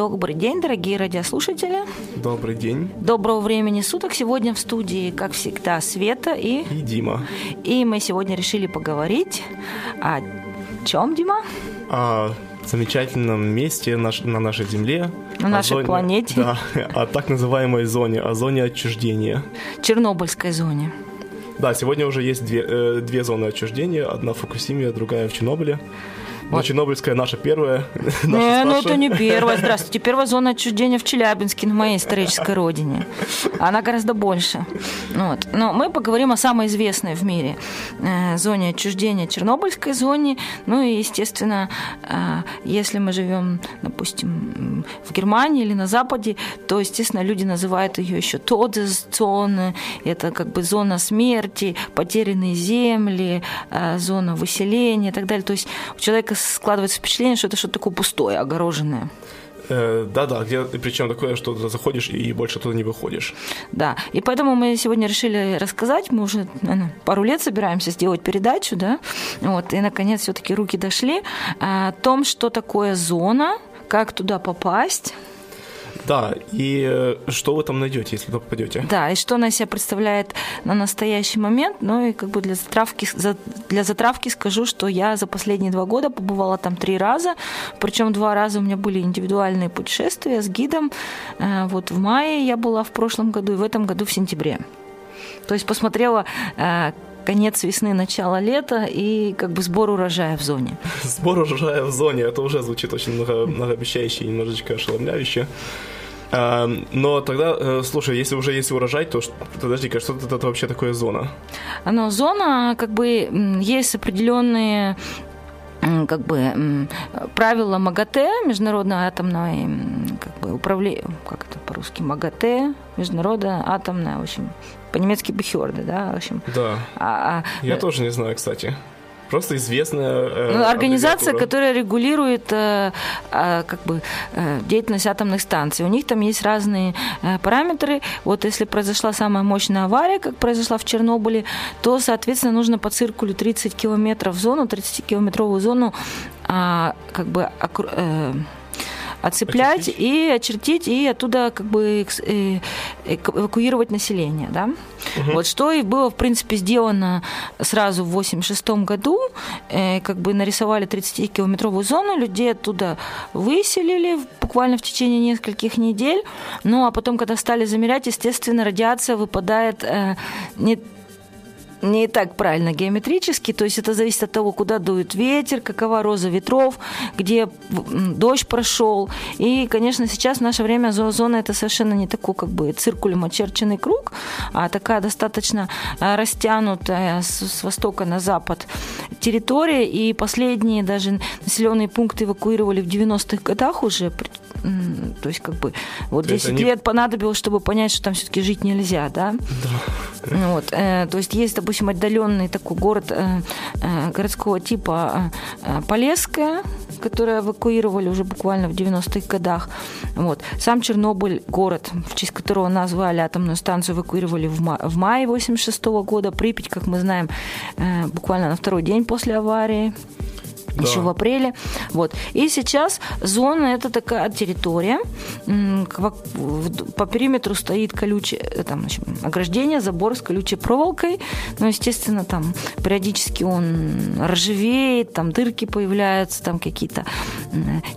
Добрый день, дорогие радиослушатели. Добрый день. Доброго времени суток. Сегодня в студии, как всегда, Света и... И Дима. И мы сегодня решили поговорить о чем, Дима? О замечательном месте наш, на нашей Земле. На нашей зоне- планете. Да, о так называемой зоне, о зоне отчуждения. Чернобыльской зоне. Да, сегодня уже есть две, э, две зоны отчуждения. Одна в Фукусиме, другая в Чернобыле. Но Вот. Чернобыльская наша первая. Не, ну старшая. это не первая. Здравствуйте. Первая зона отчуждения в Челябинске, на моей исторической родине. Она гораздо больше. Ну Вот. Но мы поговорим о самой известной в мире э, зоне отчуждения, Чернобыльской зоне. Ну и, естественно, э, если мы живем, допустим, в Германии или на Западе, то, естественно, люди называют ее еще Тодес-зоны. Это как бы зона смерти, потерянные земли, э, зона выселения и так далее. То есть у человека складывается впечатление, что это что-то такое пустое, огороженное. Э, Да-да, где причем такое, что ты заходишь и больше туда не выходишь. Да, и поэтому мы сегодня решили рассказать, мы уже наверное, пару лет собираемся сделать передачу, да, вот, и наконец все-таки руки дошли, а, о том, что такое зона, как туда попасть, Да, и э, что вы там найдете, если туда попадете? да, и что она себя представляет на настоящий момент, ну и как бы для затравки, за- для затравки скажу, что я за последние два года побывала там три раза, причем два раза у меня были индивидуальные путешествия с гидом, Э, вот в мае я была в прошлом году и в этом году в сентябре. То есть посмотрела э, конец весны, начало лета и как бы сбор урожая в зоне. Сбор урожая в зоне, это уже звучит очень много, многообещающе и немножечко ошеломляюще. А, Но тогда, э, слушай, если уже есть урожай, то подожди-ка, что это, вообще такое зона? Но зона, как бы, есть определенные как бы правила МАГАТЭ, международное атомное м, как бы, управление, как это по-русски, МАГАТЭ, международное атомное, в общем, по-немецки Бехерды, да, в общем. Да, А- а, я тоже не знаю, кстати. Просто известная э, Ну, организация, которая регулирует э, э, как бы, э, деятельность атомных станций. У них там есть разные э, параметры. Вот если произошла самая мощная авария, как произошла в Чернобыле, то, соответственно, нужно по циркулю 30 километров в зону, 30-километровую зону а, как бы э, отцеплять Очертить? и очертить, и оттуда как бы э, эвакуировать население, да. Вот что и было, в принципе, сделано сразу в 86 году, Э, как бы нарисовали 30-километровую зону, людей оттуда выселили буквально в течение нескольких недель, ну а потом, когда стали замерять, естественно, радиация выпадает э, не не так правильно геометрически, то есть это зависит от того, куда дует ветер, какова роза ветров, где дождь прошел. И, конечно, сейчас в наше время зо- зона это совершенно не такой как бы циркулем очерченный круг, а такая достаточно а, растянутая с, с востока на запад территория. И последние даже населенные пункты эвакуировали в 90-х годах уже. То есть как бы вот То есть 10 они- лет понадобилось, чтобы понять, что там все-таки жить нельзя, да? Ну Вот, э, то есть есть, допустим, отдаленный такой город э, э, городского типа э, э, Полесская, которое эвакуировали уже буквально в 90-х годах. Вот. Сам Чернобыль, город, в честь которого назвали атомную станцию, эвакуировали в, ма- в мае 86 года. Припять, как мы знаем, э, буквально на второй день после аварии. Да. еще в апреле. Вот. И сейчас зона – это такая территория, по периметру стоит колючее э, там, значит, ограждение, забор с колючей проволокой, но, естественно, там периодически он ржавеет, там дырки появляются, там какие-то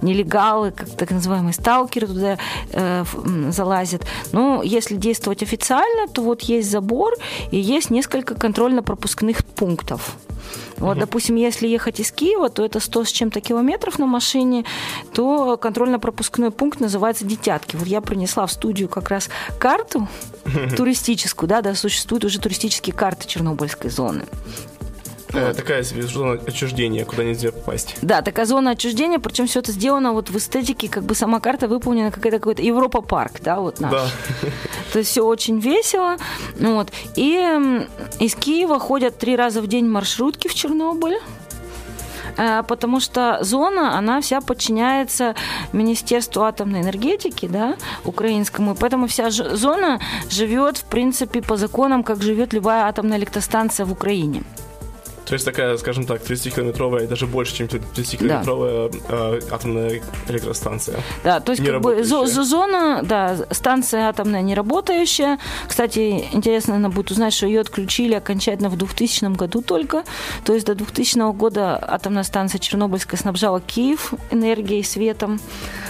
нелегалы, как так называемые сталкеры туда э, залазят. Но если действовать официально, то вот есть забор и есть несколько контрольно-пропускных пунктов. Вот, угу. допустим, если ехать из Киева, то это 100 с чем-то километров на машине, то контрольно-пропускной пункт называется Детятки. Вот я принесла в студию как раз карту туристическую, да, да, существуют уже туристические карты Чернобыльской зоны. Э, такая себе зона отчуждения, куда нельзя попасть. Да, такая зона отчуждения, причем все это сделано вот в эстетике, как бы сама карта выполнена какая-то какой-то Европа парк, да, вот наш. Да. То есть все очень весело. Вот. И из Киева ходят три раза в день маршрутки в Чернобыль э, потому что зона, она вся подчиняется Министерству атомной энергетики, да, украинскому, и поэтому вся зона живет, в принципе, по законам, как живет любая атомная электростанция в Украине. То есть такая, скажем так, 30-километровая, даже больше, чем 30-километровая да. э, атомная электростанция. Да, то есть как бы зона, да, станция атомная не работающая. Кстати, интересно наверное, будет узнать, что ее отключили окончательно в 2000 году только. То есть до 2000 года атомная станция Чернобыльская снабжала Киев энергией, светом.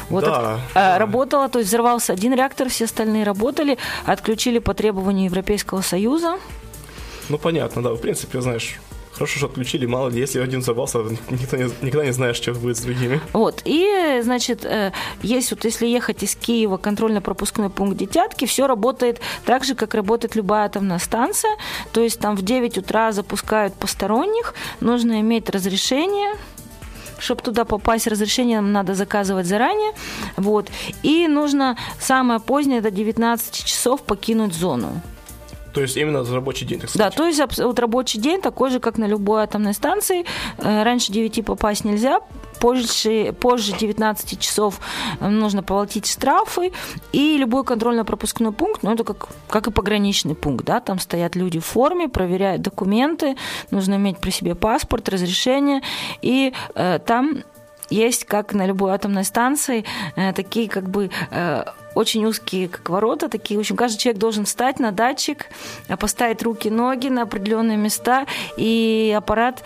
Вот да, от, да. работала, то есть взорвался один реактор, все остальные работали, отключили по требованию Европейского Союза. Ну, понятно, да. В принципе, знаешь, Хорошо, что отключили, мало ли, если один взорвался, никто не, никогда не знаешь, что будет с другими. Вот, и, значит, э, есть вот, если ехать из Киева, контрольно-пропускной пункт Детятки, все работает так же, как работает любая атомная станция, то есть там в 9 утра запускают посторонних, нужно иметь разрешение, чтобы туда попасть, разрешение нам надо заказывать заранее. Вот. И нужно самое позднее, до 19 часов покинуть зону. То есть именно за рабочий день, так сказать? Да, то есть вот рабочий день такой же, как на любой атомной станции. Э, раньше 9 попасть нельзя, позже, позже 19 часов э, нужно платить штрафы, и любой контрольно-пропускной пункт, ну, это как, как и пограничный пункт, да, там стоят люди в форме, проверяют документы, нужно иметь при себе паспорт, разрешение, и э, там есть, как на любой атомной станции, э, такие как бы э, очень узкие, как ворота, такие. В общем, каждый человек должен встать на датчик, э, поставить руки, ноги на определенные места, и аппарат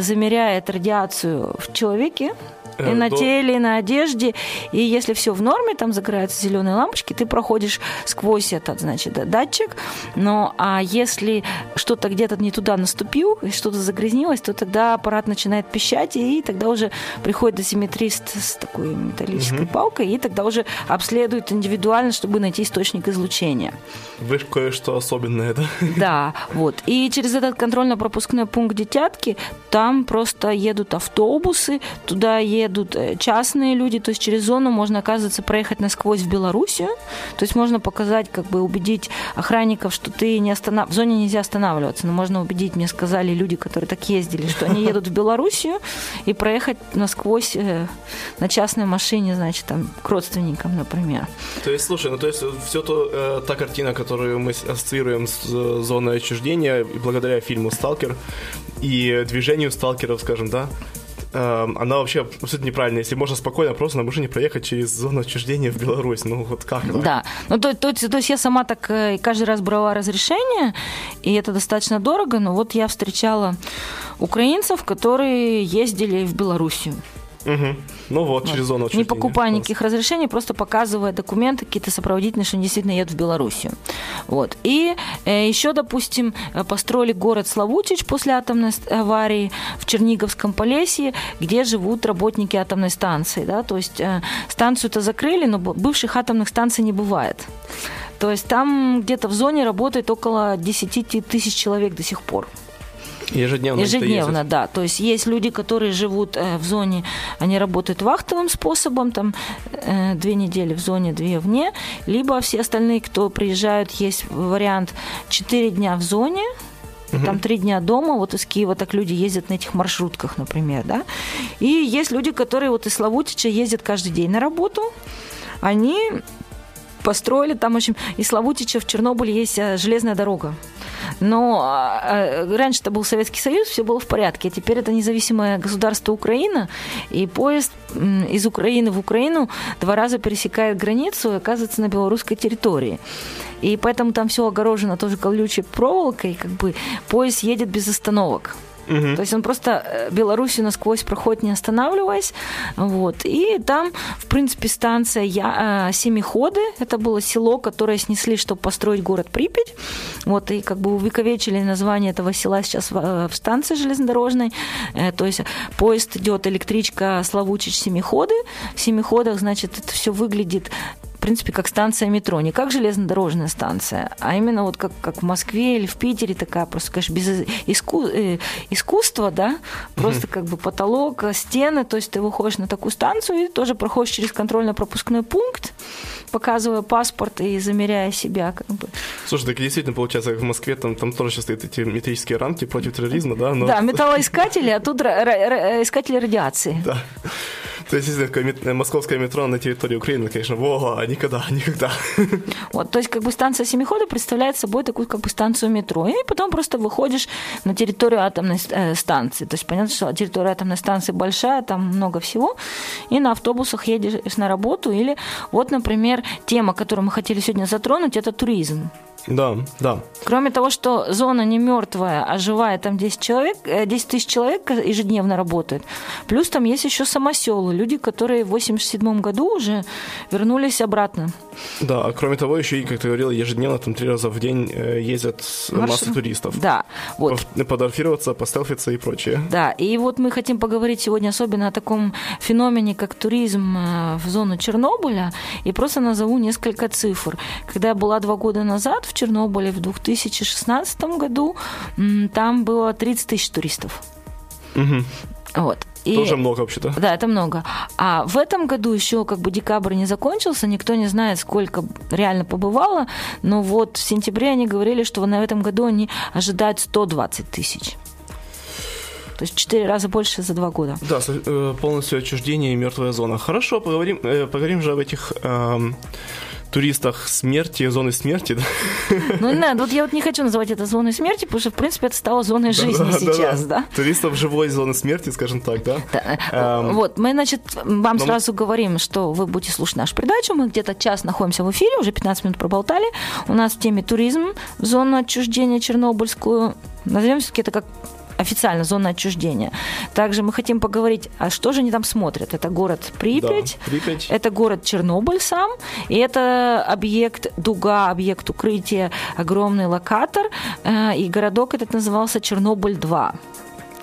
замеряет радиацию в человеке, и на теле, и на одежде. И если все в норме, там загораются зеленые лампочки, ты проходишь сквозь этот, значит, датчик. Но а если что-то где-то не туда наступил, и что-то загрязнилось, то тогда аппарат начинает пищать, и тогда уже приходит дозиметрист с такой металлической угу. палкой, и тогда уже обследует индивидуально, чтобы найти источник излучения. Вы кое-что особенное, да? Да, вот. И через этот контрольно-пропускной пункт Детятки там просто едут автобусы, туда едут едут э, частные люди, то есть через зону можно, оказывается, проехать насквозь в Белоруссию, то есть можно показать, как бы убедить охранников, что ты не останов... в зоне нельзя останавливаться, но можно убедить, мне сказали люди, которые так ездили, что они едут в Белоруссию и проехать насквозь э, на частной машине, значит, там, к родственникам, например. То есть, слушай, ну то есть все то, э, та картина, которую мы ассоциируем с э, зоной отчуждения, благодаря фильму «Сталкер», и движению сталкеров, скажем, да, она вообще абсолютно неправильная. Если можно спокойно просто на машине проехать через зону отчуждения в Беларусь, ну вот как? Да, да. ну то, то, то есть я сама так э, каждый раз брала разрешение, и это достаточно дорого, но вот я встречала украинцев, которые ездили в Белоруссию. Угу. Ну вот, вот, через зону. Не покупая никаких разрешений, просто показывая документы какие-то сопроводительные, что они действительно едут в Белоруссию. Вот. И э, еще, допустим, э, построили город Славутич после атомной аварии в Черниговском Полесье, где живут работники атомной станции. Да? То есть э, станцию-то закрыли, но бывших атомных станций не бывает. То есть там где-то в зоне работает около 10 тысяч человек до сих пор. Ежедневно. Ежедневно, да. То есть есть люди, которые живут э, в зоне, они работают вахтовым способом, там э, две недели в зоне, две вне, либо все остальные, кто приезжают, есть вариант четыре дня в зоне, Угу. Там три дня дома, вот из Киева так люди ездят на этих маршрутках, например, да. И есть люди, которые вот из Славутича ездят каждый день на работу. Они построили, там очень... И Славутича в Чернобыле есть э, железная дорога. Но а, а, раньше это был Советский Союз, все было в порядке. А теперь это независимое государство Украина, и поезд из Украины в Украину два раза пересекает границу и оказывается на белорусской территории. И поэтому там все огорожено тоже колючей проволокой, как бы поезд едет без остановок. Угу. То есть он просто э, Белоруссию насквозь проходит, не останавливаясь. Вот. И там, в принципе, станция Я... Э, Семиходы. Это было село, которое снесли, чтобы построить город Припять. Вот. И как бы увековечили название этого села сейчас в, э, в станции железнодорожной. То есть поезд идет, электричка Славучич-Семиходы. В Семиходах, значит, это все выглядит принципе, как станция метро. Не как железнодорожная станция, а именно вот как, как в Москве или в Питере такая просто, конечно, без иску, э, искусства, да, просто mm-hmm. как бы потолок, стены, то есть ты выходишь на такую станцию и тоже проходишь через контрольно-пропускной пункт, показывая паспорт и замеряя себя. Как бы. Слушай, так действительно получается, как в Москве там, там тоже сейчас стоят эти метрические рамки против терроризма, да? Но... Да, металлоискатели, а тут искатели радиации. Да. То есть, если такое московское метро на территории Украины, конечно, во, никогда, никогда. Вот, то есть, как бы станция Семихода представляет собой такую, как бы, станцию метро. И потом просто выходишь на территорию атомной э, станции. То есть, понятно, что территория атомной станции большая, там много всего. И на автобусах едешь на работу. Или вот, например, тема, которую мы хотели сегодня затронуть, это туризм. Да, да. Кроме того, что зона не мертвая, а живая, там 10 человек, 10 э, тысяч человек ежедневно работает. Плюс там есть еще самоселы, люди, которые в 87 году уже вернулись обратно. Да, а кроме того, еще и, как ты говорил, ежедневно там три раза в день э, ездят Марш... масса туристов. Да, вот. Подорфироваться, постелфиться и прочее. Да, и вот мы хотим поговорить сегодня особенно о таком феномене, как туризм э, в зону Чернобыля, и просто назову несколько цифр. Когда я была два года назад в Чернобыле в 2016 году, там было 30 тысяч туристов. Угу. Вот. И, Тоже много вообще-то. Да, это много. А в этом году еще как бы декабрь не закончился, никто не знает, сколько реально побывало, но вот в сентябре они говорили, что на этом году они ожидают 120 тысяч. То есть в четыре раза больше за два года. Да, э, полностью отчуждение и мертвая зона. Хорошо, поговорим, э, поговорим же об этих эм, туристах смерти, зоны смерти. Да? Ну, не вот я вот не хочу называть это зоной смерти, потому что, в принципе, это стало зоной жизни да, сейчас, да, да? Туристов живой зоны смерти, скажем так, да? да. Эм... Вот, мы, значит, вам Но... сразу говорим, что вы будете слушать нашу передачу, мы где-то час находимся в эфире, уже 15 минут проболтали, у нас в теме туризм, зону отчуждения Чернобыльскую, назовем все-таки это как официально зона отчуждения. Также мы хотим поговорить, а что же они там смотрят? Это город Припять, да, Припять. это город Чернобыль сам, и это объект Дуга, объект укрытия, огромный локатор, э, и городок этот назывался Чернобыль-2.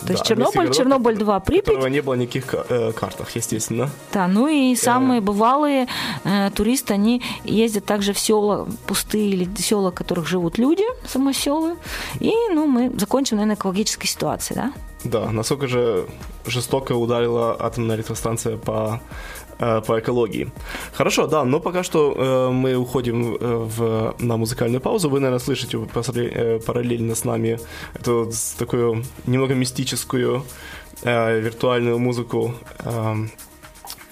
То да, есть Чернобыль, Чернобыль 2, Припять. Которого не было никаких э, картах, естественно. Да, ну и самые бывалые э, туристы, они ездят также в села пустые или села, в которых живут люди, самоселы. И, ну, мы закончим, наверное, экологической ситуацией, да? Да, насколько же жестоко ударила атомная электростанция по по экологии. Хорошо, да, но пока что э, мы уходим э, в, на музыкальную паузу. Вы, наверное, слышите э, параллельно с нами эту такую немного мистическую э, виртуальную музыку. Э,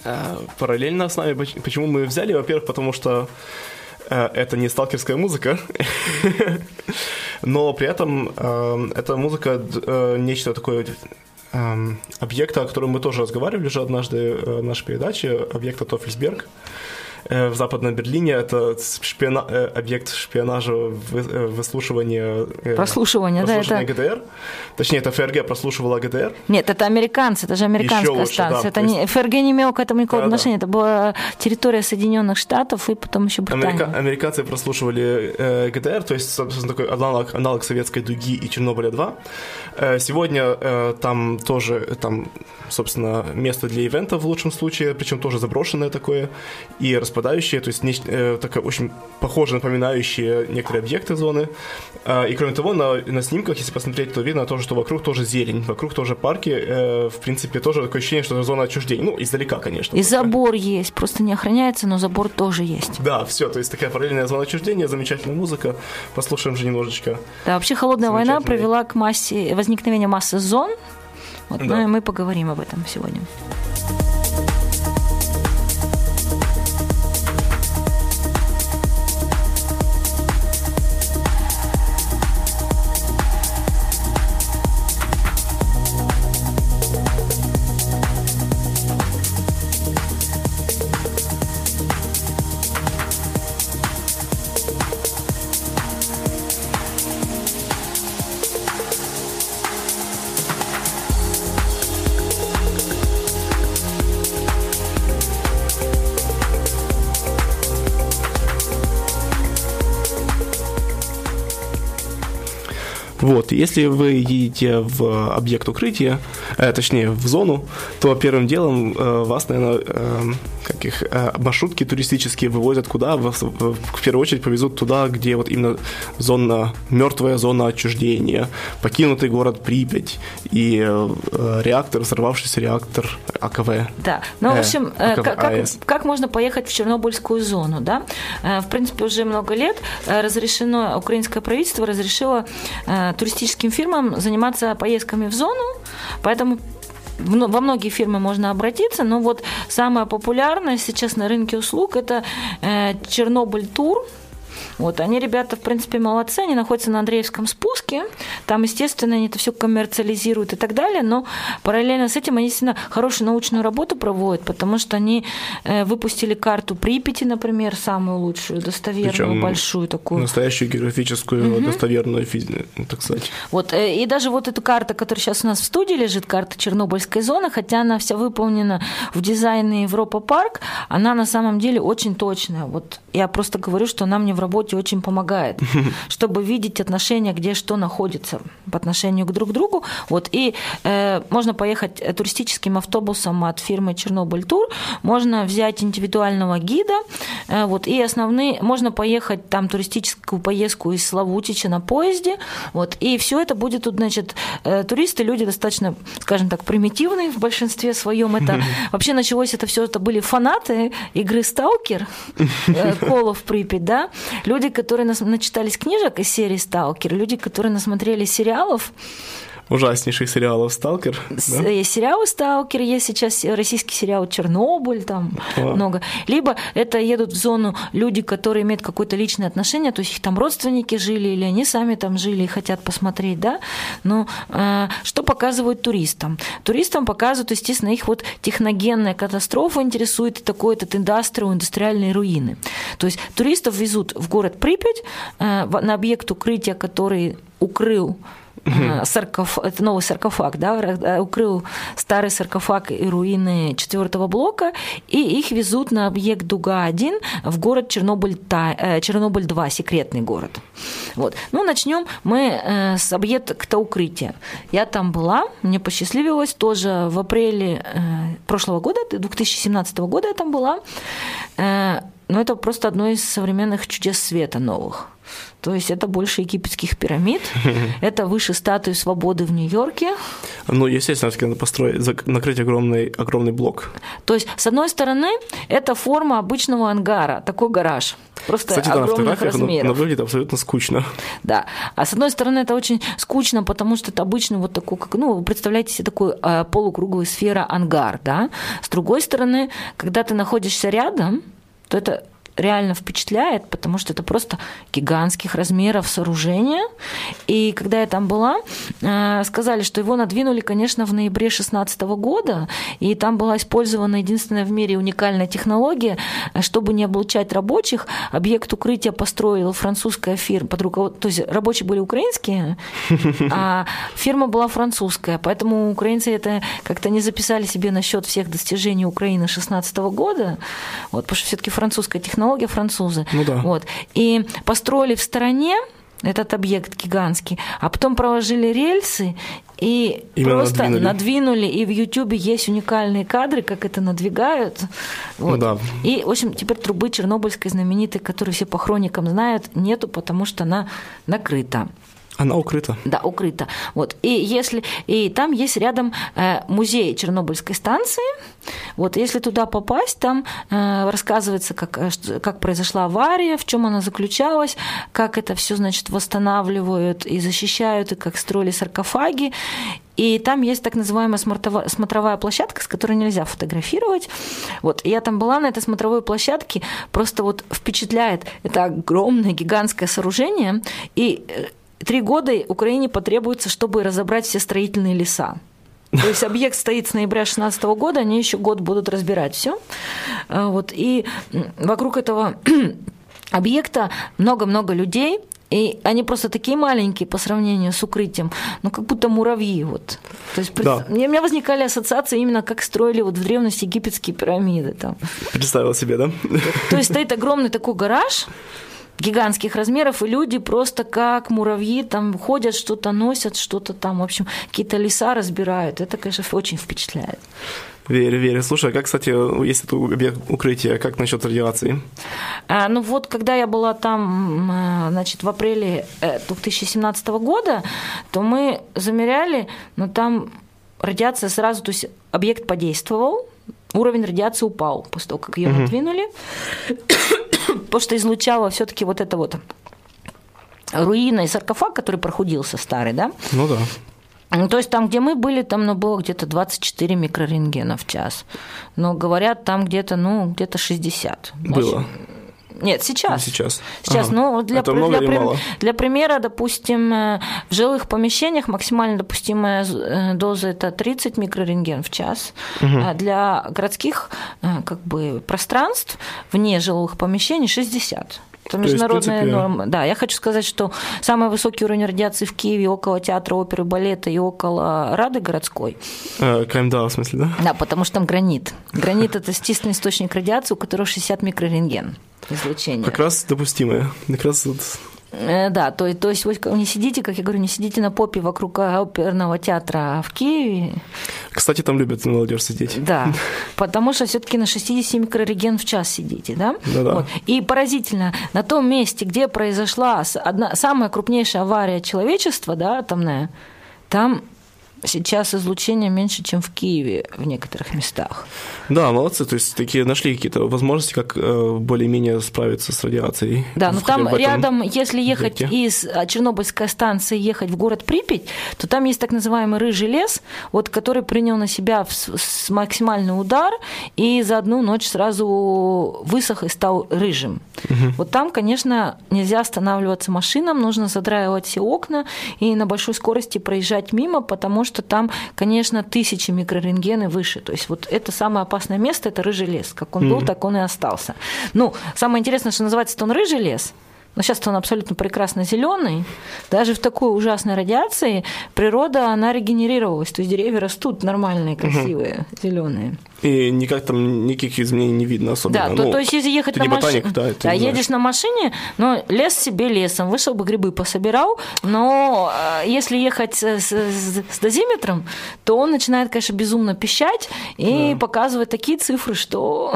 э, параллельно с нами. Почему мы взяли? Во-первых, потому что э, это не сталкерская музыка, но при этом э, эта музыка э, нечто такое Эм, объекта, о котором мы тоже разговаривали уже однажды э, в нашей передаче, объекта Тофельсберг. Э, в Западном Берлине. Это шпиона... Э, объект шпионажа, э, выслушивания... Прослушивания, да, это... ГДР. Точнее, это ФРГ прослушивала ГДР. Нет, это американцы, это же американская лучше, станция. Да, это есть... не... ФРГ не имел к этому никакого да, отношения. Да. Это была территория Соединенных Штатов и потом еще Британия. Америка... Американцы прослушивали э, ГДР, то есть, собственно, такой аналог, аналог советской дуги и Чернобыля-2. Э, сегодня э, там тоже, там, собственно, место для ивента в лучшем случае, причем тоже заброшенное такое, и распадающие, то есть нечто, э, такое очень похоже, напоминающие некоторые объекты зоны. Э, и кроме того, на, на снимках, если посмотреть, то видно то, что вокруг тоже зелень, вокруг тоже парки, э, в принципе, тоже такое ощущение, что это зона отчуждения. Ну, издалека, конечно. И только. забор есть, просто не охраняется, но забор тоже есть. Да, все, то есть такая параллельная зона отчуждения, замечательная музыка. Послушаем же немножечко. Да, вообще холодная война привела к массе, возникновению массы зон, вот, да. Ну и мы поговорим об этом сегодня. Если вы едете в объект укрытия, э, точнее, в зону, то первым делом э, вас, наверное, э, как их, э, маршрутки туристические вывозят куда? В, в, первую очередь повезут туда, где вот именно зона, мертвая зона отчуждения, покинутый город Припять и э, реактор, взорвавшийся реактор АКВ. Да, ну, в общем, э, э, АКВ, как, АЭС. как можно поехать в Чернобыльскую зону, да? Э, В принципе, уже много лет э, разрешено, украинское правительство разрешило э, туристическим фирмам заниматься поездками в зону, поэтому во многие фирмы можно обратиться, но вот самое популярное сейчас на рынке услуг это э, Чернобыль тур. Вот, они, ребята, в принципе, молодцы, они находятся на Андреевском спуске, там, естественно, они это все коммерциализируют и так далее, но параллельно с этим они, действительно, хорошую научную работу проводят, потому что они э, выпустили карту Припяти, например, самую лучшую, достоверную, Причем большую такую. Настоящую географическую, достоверную, физи- так сказать. Вот, э, и даже вот эта карта, которая сейчас у нас в студии лежит, карта Чернобыльской зоны, хотя она вся выполнена в дизайне Европа Парк, она на самом деле очень точная. Вот я просто говорю, что она мне в работе очень помогает, чтобы видеть отношения, где что находится по отношению к друг другу. Вот, и э, можно поехать э, туристическим автобусом от фирмы Чернобыль Тур, можно взять индивидуального гида, э, вот, и основные, можно поехать там туристическую поездку из Славутича на поезде, вот, и все это будет тут, значит, э, туристы, люди достаточно, скажем так, примитивные в большинстве своем. Это вообще началось это все, это были фанаты игры Сталкер, э, Колов Припять, да, люди, которые нас, начитались книжек из серии Сталкер, люди, которые насмотрели сериалов, Ужаснейших сериалов «Сталкер». с- да? Есть сериалы «Сталкер», есть сейчас российский сериал «Чернобыль», там О. много. Либо это едут в зону люди, которые имеют какое-то личное отношение, то есть их там родственники жили, или они сами там жили и хотят посмотреть, да. Но э, что показывают туристам? Туристам показывают, естественно, их вот техногенная катастрофа интересует, и такой этот индастриал, индустриальные руины. То есть туристов везут в город Припять э, на объект укрытия, который укрыл э, саркоф... это новый саркофаг, да, э, укрыл старый саркофаг и руины четвертого блока, и их везут на объект Дуга-1 в город Чернобыль, Та- э, Чернобыль-2, секретный город. Вот. Ну, начнем мы э, с объекта укрытия. Я там была, мне посчастливилось, тоже в апреле э, прошлого года, 2017 года я там была, Э, но это просто одно из современных чудес света новых. То есть это больше египетских пирамид, это выше статуи свободы в Нью-Йорке. Ну, естественно, надо построить, накрыть огромный, огромный блок. То есть, с одной стороны, это форма обычного ангара, такой гараж, просто Кстати, да, на огромных оно, размеров. оно выглядит абсолютно скучно. Да. А с одной стороны, это очень скучно, потому что это обычно вот такой, как, ну, вы представляете себе такой э, полукруглый сфера ангар, да. С другой стороны, когда ты находишься рядом, то это реально впечатляет, потому что это просто гигантских размеров сооружение. И когда я там была, э, сказали, что его надвинули, конечно, в ноябре 2016 года, и там была использована единственная в мире уникальная технология, чтобы не облучать рабочих, объект укрытия построила французская фирма, под руковод- то есть рабочие были украинские, а фирма была французская, поэтому украинцы это как-то не записали себе на счет всех достижений Украины 2016 года, вот, потому что все-таки французская технология, французы. Ну да. Вот. И построили в стороне этот объект гигантский, а потом проложили рельсы и Именно просто надвинули. надвинули. И в Ютубе есть уникальные кадры, как это надвигают. Вот. Ну да. И, в общем, теперь трубы Чернобыльской знаменитой, которую все по хроникам знают, нету, потому что она накрыта. Она укрыта. Да, укрыто. Вот. И если и там есть рядом э, музей Чернобыльской станции. Вот, если туда попасть, там э, рассказывается, как, э, как произошла авария, в чем она заключалась, как это все, значит, восстанавливают и защищают, и как строили саркофаги. И там есть так называемая смотровая площадка, с которой нельзя фотографировать. Вот, я там была на этой смотровой площадке, просто вот впечатляет. Это огромное, гигантское сооружение, и три года Украине потребуется, чтобы разобрать все строительные леса. То есть объект стоит с ноября 2016 года, они еще год будут разбирать все. Вот, и вокруг этого объекта много-много людей, и они просто такие маленькие по сравнению с укрытием, ну как будто муравьи. Вот. То есть Да. у меня возникали ассоциации именно как строили вот в древности египетские пирамиды. Там. Представила себе, да? То есть стоит огромный такой гараж, гигантских размеров, и люди просто как муравьи там ходят, что-то носят, что-то там, в общем, какие-то леса разбирают. Это, конечно, очень впечатляет. Верю, верю. Слушай, а как, кстати, есть это объект укрытия, как насчет радиации? А, ну вот, когда я была там, э, значит, в апреле 2017 э, года, то мы замеряли, но там радиация сразу, то есть объект подействовал, уровень радиации упал после того, как ее угу. надвинули, потому что излучало все-таки вот это вот руина и саркофаг, который прохудился старый, да? Ну да. Ну, то есть там, где мы были, там ну, было где-то 24 микрорентгена в час. Но говорят, там где-то, ну, где-то 60. Было. Значит, нет, сейчас. Сейчас. Сейчас, ага. ну, для, Это много для, мало? для примера, допустим, э, в жилых помещениях максимально допустимая э, доза это 30 микрорентген в час. Угу. А для городских э, как бы, пространств вне жилых помещений 60. Это международная есть, норма. Да, я хочу сказать, что самый высокий уровень радиации в Киеве около театра оперы, балета и около Рады городской. Э, в смысле, да? Да, потому что там гранит. Гранит – это естественный источник радиации, у которого 60 микрорентген излучения. Как раз допустимое. Как раз вот да, то, то есть вы не сидите, как я говорю, не сидите на попе вокруг оперного театра в Киеве. Кстати, там любят молодежь сидеть. Да, потому что все таки на 60 микрореген в час сидите, да? Да-да. Вот. И поразительно, на том месте, где произошла одна, самая крупнейшая авария человечества, да, атомная, там Сейчас излучение меньше, чем в Киеве в некоторых местах. Да, молодцы. То есть такие нашли какие-то возможности, как э, более-менее справиться с радиацией. Да, но там рядом, если ехать объекте. из а, Чернобыльской станции, ехать в город Припять, то там есть так называемый рыжий лес, вот, который принял на себя максимальный удар и за одну ночь сразу высох и стал рыжим. Угу. Вот там, конечно, нельзя останавливаться машинам, нужно задраивать все окна и на большой скорости проезжать мимо, потому что что там, конечно, тысячи микрорентген выше. То есть вот это самое опасное место, это рыжий лес. Как он mm-hmm. был, так он и остался. Ну, самое интересное, что называется он рыжий лес, но сейчас он абсолютно прекрасно зеленый. Даже в такой ужасной радиации природа, она регенерировалась. То есть деревья растут нормальные, красивые, угу. зеленые. И никак там никаких изменений не видно особенно. Да, ну, то, то есть если ехать на машине, да, да едешь на машине, но лес себе лесом, вышел бы грибы пособирал, но э, если ехать с, с, с дозиметром, то он начинает, конечно, безумно пищать и да. показывать такие цифры, что...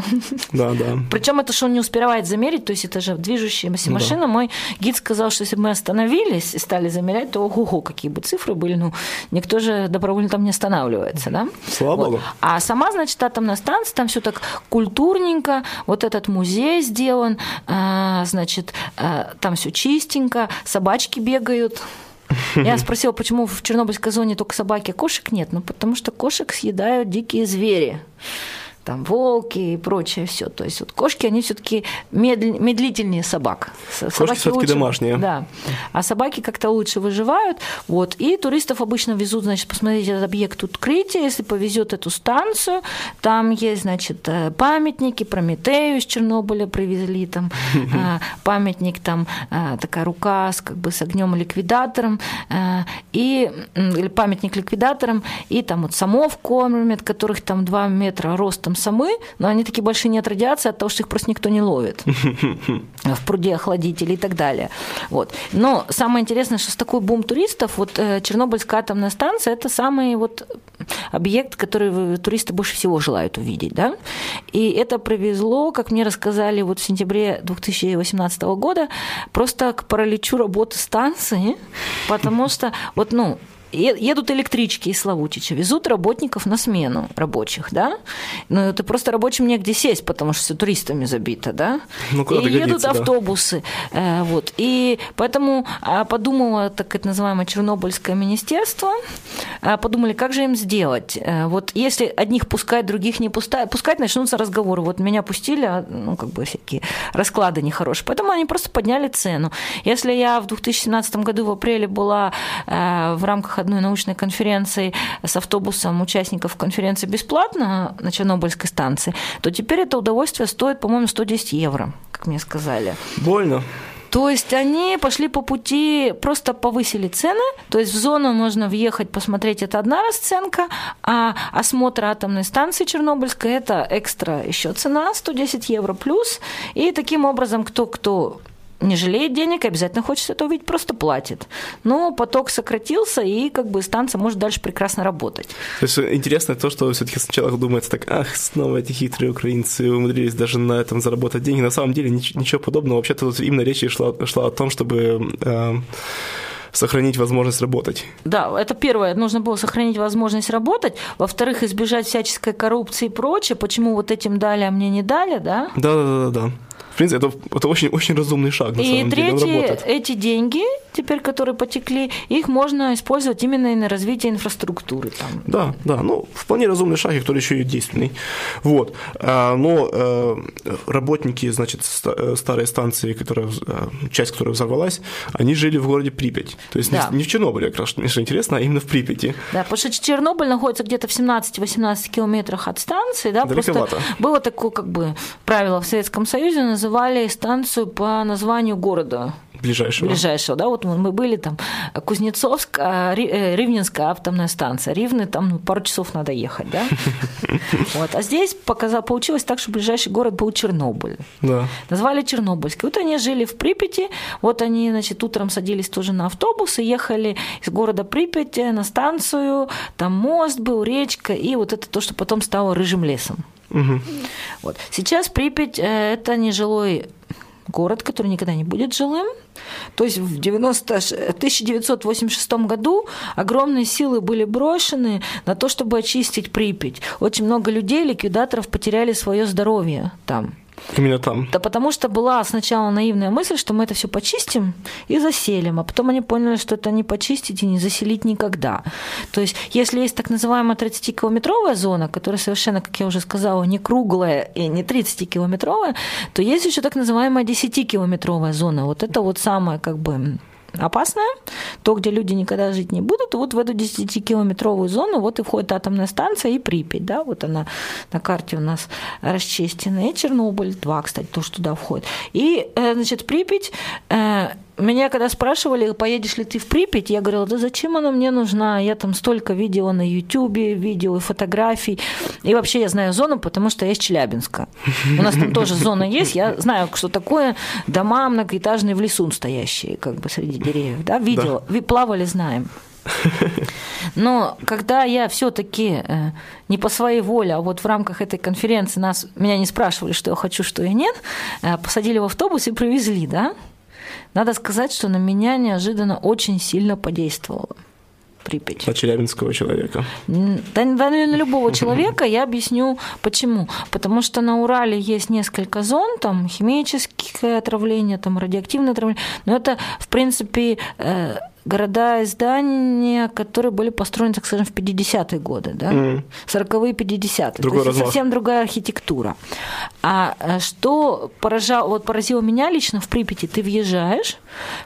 Да, да. Причем это что он не успевает замерить, то есть это же движущаяся машина. Да. Мой гид сказал, что если бы мы остановились и стали замерять, то ого, какие бы цифры были, ну, никто же добровольно там не останавливается, да? Слава вот. Богу. А сама, значит, атомная станция, там все так культурненько, вот этот музей сделан, а, значит, а, там все чистенько, собачки бегают. Я спросила, почему в Чернобыльской зоне только собаки, а кошек нет? Ну, потому что кошек съедают дикие звери там волки и прочее все. То есть вот кошки, они все-таки медлительнее собак. Кошки все-таки домашние. Да. А собаки как-то лучше выживают. Вот. И туристов обычно везут, значит, посмотреть этот объект открытия, если повезет эту станцию. Там есть, значит, э, памятники, Прометею из Чернобыля привезли, там э, памятник, там э, такая рука с, как бы, с огнем ликвидатором, и, или памятник ликвидаторам, и там вот самов кормят, которых там 2 метра ростом самы, но они такие большие не от радиации, а от того, что их просто никто не ловит в пруде охладителей и так далее. Вот. Но самое интересное, что с такой бум туристов, вот э, Чернобыльская атомная станция – это самый вот объект, который туристы больше всего желают увидеть. Да? И это привезло, как мне рассказали вот в сентябре 2018 года, просто к параличу работы станции, потому что вот, ну, едут электрички из Славутича, везут работников на смену рабочих, да? Ну, это просто рабочим негде сесть, потому что все туристами забито, да? Ну, куда и едут автобусы, да. вот. И поэтому а, подумала так это называемое Чернобыльское министерство, а, подумали, как же им сделать? Э, вот если одних пускать, других не пускать, пускать начнутся разговоры. Вот меня пустили, а, ну, как бы всякие расклады нехорошие. Поэтому они просто подняли цену. Если я в 2017 году в апреле была э, в рамках одной научной конференции с автобусом участников конференции бесплатно на Чернобыльской станции, то теперь это удовольствие стоит, по-моему, 110 евро, как мне сказали. Больно. То есть они пошли по пути, просто повысили цены, то есть в зону можно въехать, посмотреть, это одна расценка, а осмотр атомной станции Чернобыльской – это экстра еще цена, 110 евро плюс, и таким образом кто-кто не жалеет денег, обязательно хочет это увидеть, просто платит. Но поток сократился, и как бы станция может дальше прекрасно работать. То есть интересно то, что все-таки сначала думается так, ах, снова эти хитрые украинцы умудрились даже на этом заработать деньги. На самом деле ничего подобного. Вообще-то тут именно речь шла, шла о том, чтобы э, сохранить возможность работать. Да, это первое, нужно было сохранить возможность работать. Во-вторых, избежать всяческой коррупции и прочее. Почему вот этим дали, а мне не дали, да? Да, да, да, да принципе, это, это очень, очень разумный шаг, на и самом третье, деле, он эти деньги, теперь, которые потекли, их можно использовать именно и на развитие инфраструктуры. Там. Да, да, ну, вполне разумный шаг, и который еще и действенный. Вот. А, но э, работники, значит, э, старой станции, которая, э, часть которой взорвалась, они жили в городе Припять. То есть да. не в Чернобыле, как раз, что интересно, а именно в Припяти. Да, потому что Чернобыль находится где-то в 17-18 километрах от станции, да, Далековато. просто было такое, как бы, правило в Советском Союзе, называется называли станцию по названию города ближайшего. Ближайшего, да, вот мы были там Кузнецовск, а, э, Ривненская атомная станция. Ривны там ну, пару часов надо ехать, да. Вот. А здесь показал, получилось так, что ближайший город был Чернобыль. Да. Назвали Чернобыльский. Вот они жили в Припяти, вот они, значит, утром садились тоже на автобус и ехали из города Припяти на станцию, там мост был, речка, и вот это то, что потом стало Рыжим лесом. Угу. Вот. Сейчас Припять э, – это нежилой город, который никогда не будет жилым. То есть в 90, 1986 году огромные силы были брошены на то, чтобы очистить Припять. Очень много людей, ликвидаторов, потеряли свое здоровье там. Именно там. Да потому что была сначала наивная мысль, что мы это все почистим и заселим, а потом они поняли, что это не почистить и не заселить никогда. То есть, если есть так называемая 30-километровая зона, которая совершенно, как я уже сказала, не круглая и не 30-километровая, то есть еще так называемая 10-километровая зона. Вот это вот самая как бы опасное, то, где люди никогда жить не будут, вот в эту 10-километровую зону вот и входит атомная станция и Припять, да, вот она на карте у нас расчищена, и Чернобыль 2, кстати, тоже туда входит. И, э, значит, Припять э, меня когда спрашивали, поедешь ли ты в Припять, я говорила, да зачем она мне нужна? Я там столько видела на Ютубе, видео и фотографий. И вообще я знаю зону, потому что я из Челябинска. У нас там тоже зона есть. Я знаю, что такое дома многоэтажные в лесу стоящие, как бы среди деревьев. Да, видела, да. плавали, знаем. Но когда я все-таки э, не по своей воле, а вот в рамках этой конференции нас меня не спрашивали, что я хочу, что я нет, э, посадили в автобус и привезли, да, надо сказать, что на меня неожиданно очень сильно подействовало. Припять. На челябинского человека. Да, да, на любого человека. Я объясню, почему. Потому что на Урале есть несколько зон, там химическое отравление, там радиоактивное отравление. Но это, в принципе, э, города и здания, которые были построены, так скажем, в 50-е годы, да? Mm. 40-е, 50-е. Другой То есть совсем другая архитектура. А э, что поражало, вот поразило меня лично в Припяти, ты въезжаешь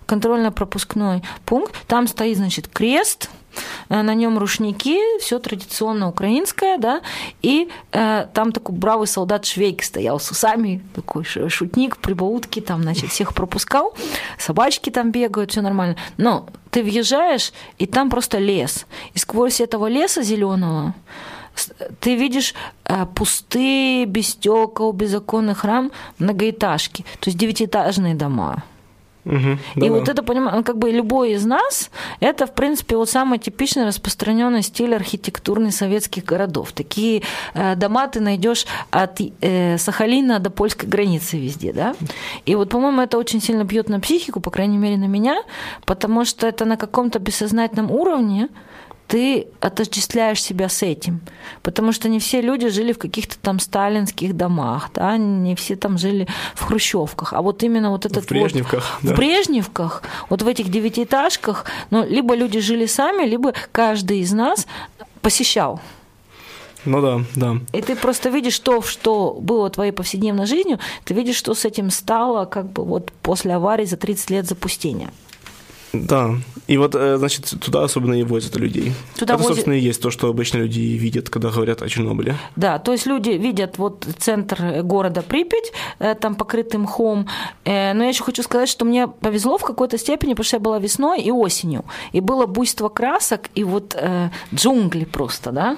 в контрольно-пропускной пункт, там стоит, значит, крест – Э, на нем рушники, все традиционно украинское, да, и э, там такой бравый солдат Швейк стоял с усами, такой шутник, прибаутки, там, значит, всех пропускал, собачки там бегают, все нормально. Но ты въезжаешь, и там просто лес. И сквозь этого леса зеленого ты видишь э, пустые, без стекол, без оконных рам многоэтажки, то есть девятиэтажные дома. Угу, да, и вот это, понимаю, ну, как бы любой из нас, это, в принципе, вот самый типичный распространенный стиль архитектурный советских городов. Такие э, дома ты найдешь от э, Сахалина до польской границы везде, да. И вот, по-моему, это очень сильно бьет на психику, по крайней мере, на меня, потому что это на каком-то бессознательном уровне ты отождествляешь себя с этим. Потому что не все люди жили в каких-то там сталинских домах, да, не все там жили в хрущевках. А вот именно вот этот в Брежневках, вот, да. в Брежневках, вот в этих девятиэтажках, ну, либо люди жили сами, либо каждый из нас посещал. Ну да, да. И ты просто видишь то, что было твоей повседневной жизнью, ты видишь, что с этим стало как бы вот после аварии за 30 лет запустения. Да. И вот, э, значит, туда особенно и возят людей. Туда Это, возят- собственно, и есть то, что обычно люди видят, когда говорят о Чернобыле. Да, то есть люди видят вот центр города Припять, э, там покрытый мхом. Э, Но я еще хочу сказать, что мне повезло в какой-то степени, потому что я была весной и осенью. И было буйство красок, и вот э, джунгли просто, да?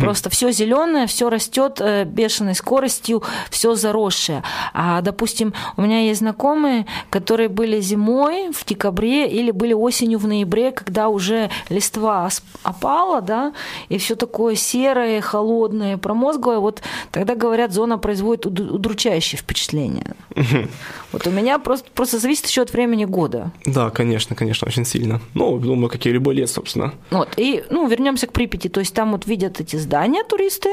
Просто все зеленое, все растет э, бешеной скоростью, все заросшее. А, допустим, у меня есть знакомые, которые были зимой в декабре или были осенью в ноябре, когда уже листва опала, да, и все такое серое, холодное, промозглое, вот тогда, говорят, зона производит уд- удручающее впечатление. Вот у меня просто, просто зависит еще от времени года. Да, конечно, конечно, очень сильно. Ну, думаю, как и любой лес, собственно. Вот, и, ну, вернемся к Припяти. То есть там вот видят эти здания туристы,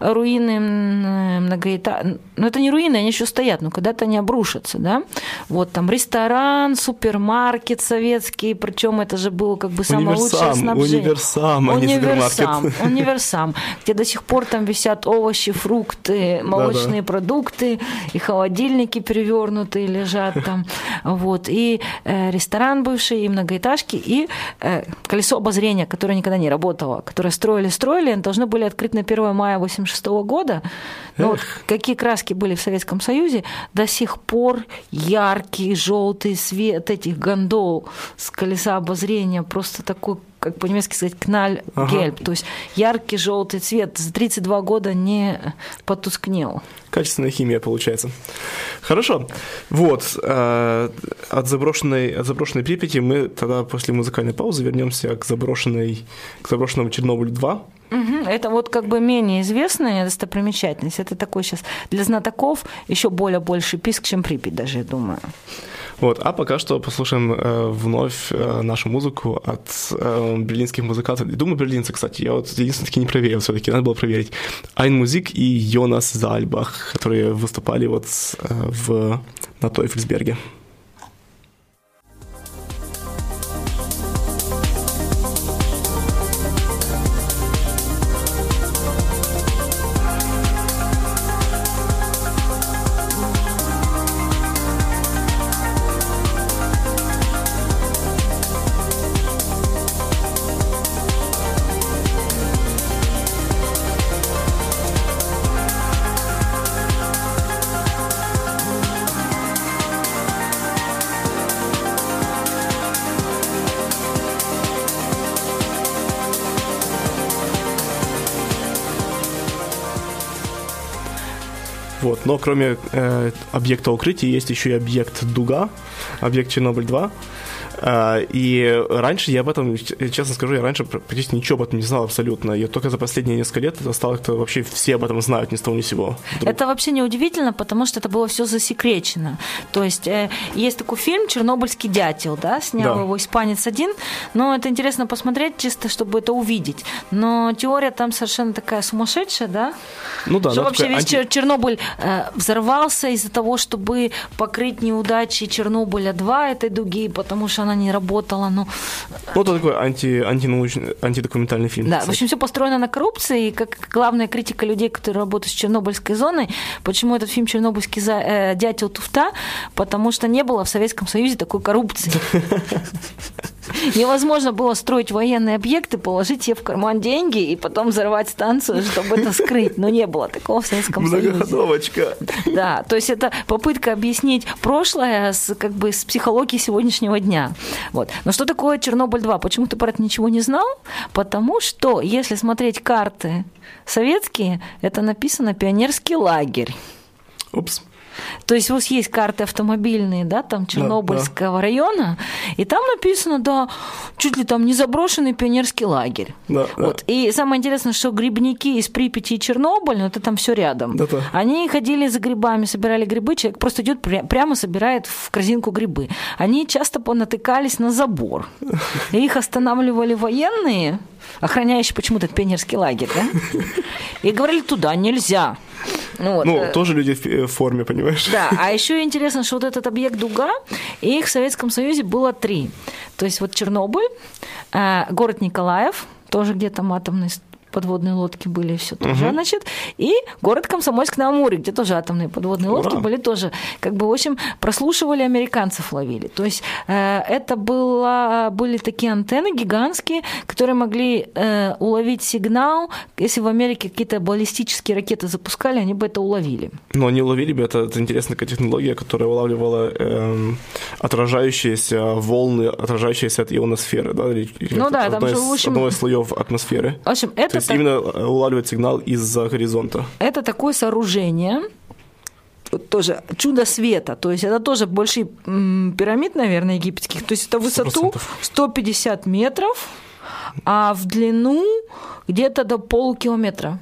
руины м, многоэтажные. Ну, это не руины, они еще стоят, но когда-то они обрушатся, да. Вот там ресторан, супермаркет советский, причем это же было как бы самое лучшее Универсам, снабжение. универсам, а универсам, супермаркет. универсам, где до сих пор там висят овощи, фрукты, молочные продукты, и холодильники перевернутые лежат там, вот, и э, ресторан бывший, и многоэтажки, и э, колесо обозрения, которое никогда не работало, которое строили-строили, должны были открыть на 1 мая 86 года. Но вот какие краски были в Советском Союзе, до сих пор яркий желтый свет этих гондол с колеса обозрения, просто такой как по-немецки сказать, кналь гельб, то есть яркий желтый цвет за 32 года не потускнел. Качественная химия получается. Хорошо. Вот. э, от, заброшенной, от заброшенной Припяти мы тогда после музыкальной паузы вернемся к заброшенной, к заброшенному Чернобылю 2. Мгм. Это вот как бы менее известная достопримечательность. Это такой сейчас для знатоков еще более больший писк, чем Припять даже, я думаю. Вот. А пока что послушаем э, вновь э, нашу музыку от э, берлинских музыкантов. Думаю, берлинцы, кстати. Я вот единственное таки не проверил все-таки, надо было проверить. Ein Musik и Йонас Зальбах, которые выступали вот э, в, на Тойфельсберге. Кроме э, объекта укрытия есть еще и объект Дуга, объект Чернобыль 2. А, И раньше я об этом, честно скажу, я раньше пр- практически ничего об этом не знал абсолютно. И только за последние несколько лет это стало как-то вообще все об этом знают ни с того ни с сего. Вдруг. Это вообще не удивительно, потому что это было все засекречено. То есть э, есть такой фильм «Чернобыльский дятел», да, снял Да. его испанец один, но это интересно посмотреть чисто, чтобы это увидеть. Но теория там совершенно такая сумасшедшая, да? Ну да, что вообще такая весь анти- Чернобыль э, взорвался из-за того, чтобы покрыть неудачи Чернобыля-2 этой дуги, потому что она не работала. Ну, Ну, это такой анти, антинаучный, антидокументальный фильм. да, в кстати. общем, все построено на коррупции, и как главная критика людей, которые работают с Чернобыльской зоной, почему этот фильм «Чернобыльский за- э, дятел Туфта», потому что не было в Советском Союзе такой коррупции. Невозможно было строить военные объекты, положить себе в карман деньги и потом взорвать станцию, чтобы это скрыть. Но не было такого в Советском Союзе. Многоходовочка. Да, то есть это попытка объяснить прошлое с, как бы, с психологией сегодняшнего дня. Вот. Но что такое Чернобыль-2? Почему ты про это ничего не знал? Потому что, если смотреть карты советские, это написано «Пионерский лагерь». Упс. То есть у вас есть карты автомобильные, да, там Чернобыльского района, и там написано, да, чуть ли там не заброшенный пионерский лагерь. Да, да. вот. И самое интересное, что грибники из Припяти и Чернобыль, ну это там все рядом. Да-да. Они ходили за грибами, собирали грибы, человек просто идет прямо собирает в корзинку грибы. Они часто понатыкались на забор. И их останавливали военные, охраняющие почему-то пионерский лагерь, да? И говорили, туда нельзя. Ну, вот, Ну, э, тоже люди в э, в форме, понимаешь? да, а еще интересно, что вот этот объект Дуга, их в Советском Союзе было три. То есть вот Чернобыль, э, город Николаев, тоже где там атомный подводные лодки были, все тоже, значит. И город Комсомольск-на-Амуре, где тоже атомные подводные лодки Ура. были тоже, как бы, в общем, прослушивали американцев, ловили. То есть э, это было, были такие антенны гигантские, которые могли э, уловить сигнал. Если в Америке какие-то баллистические ракеты запускали, они бы это уловили. Но они уловили бы, это, это интересная технология, которая улавливала эм, отражающиеся волны, отражающиеся от ионосферы, да? или- Ну да, там же, в общем- одного из слоев атмосферы. В общем, То это, именно э, улавливает сигнал из-за горизонта. это такое сооружение, тоже чудо света, то есть это тоже больше пирамид, наверное, египетских, то есть это высоту 100%. 150 метров, а в длину где-то до полкилометра.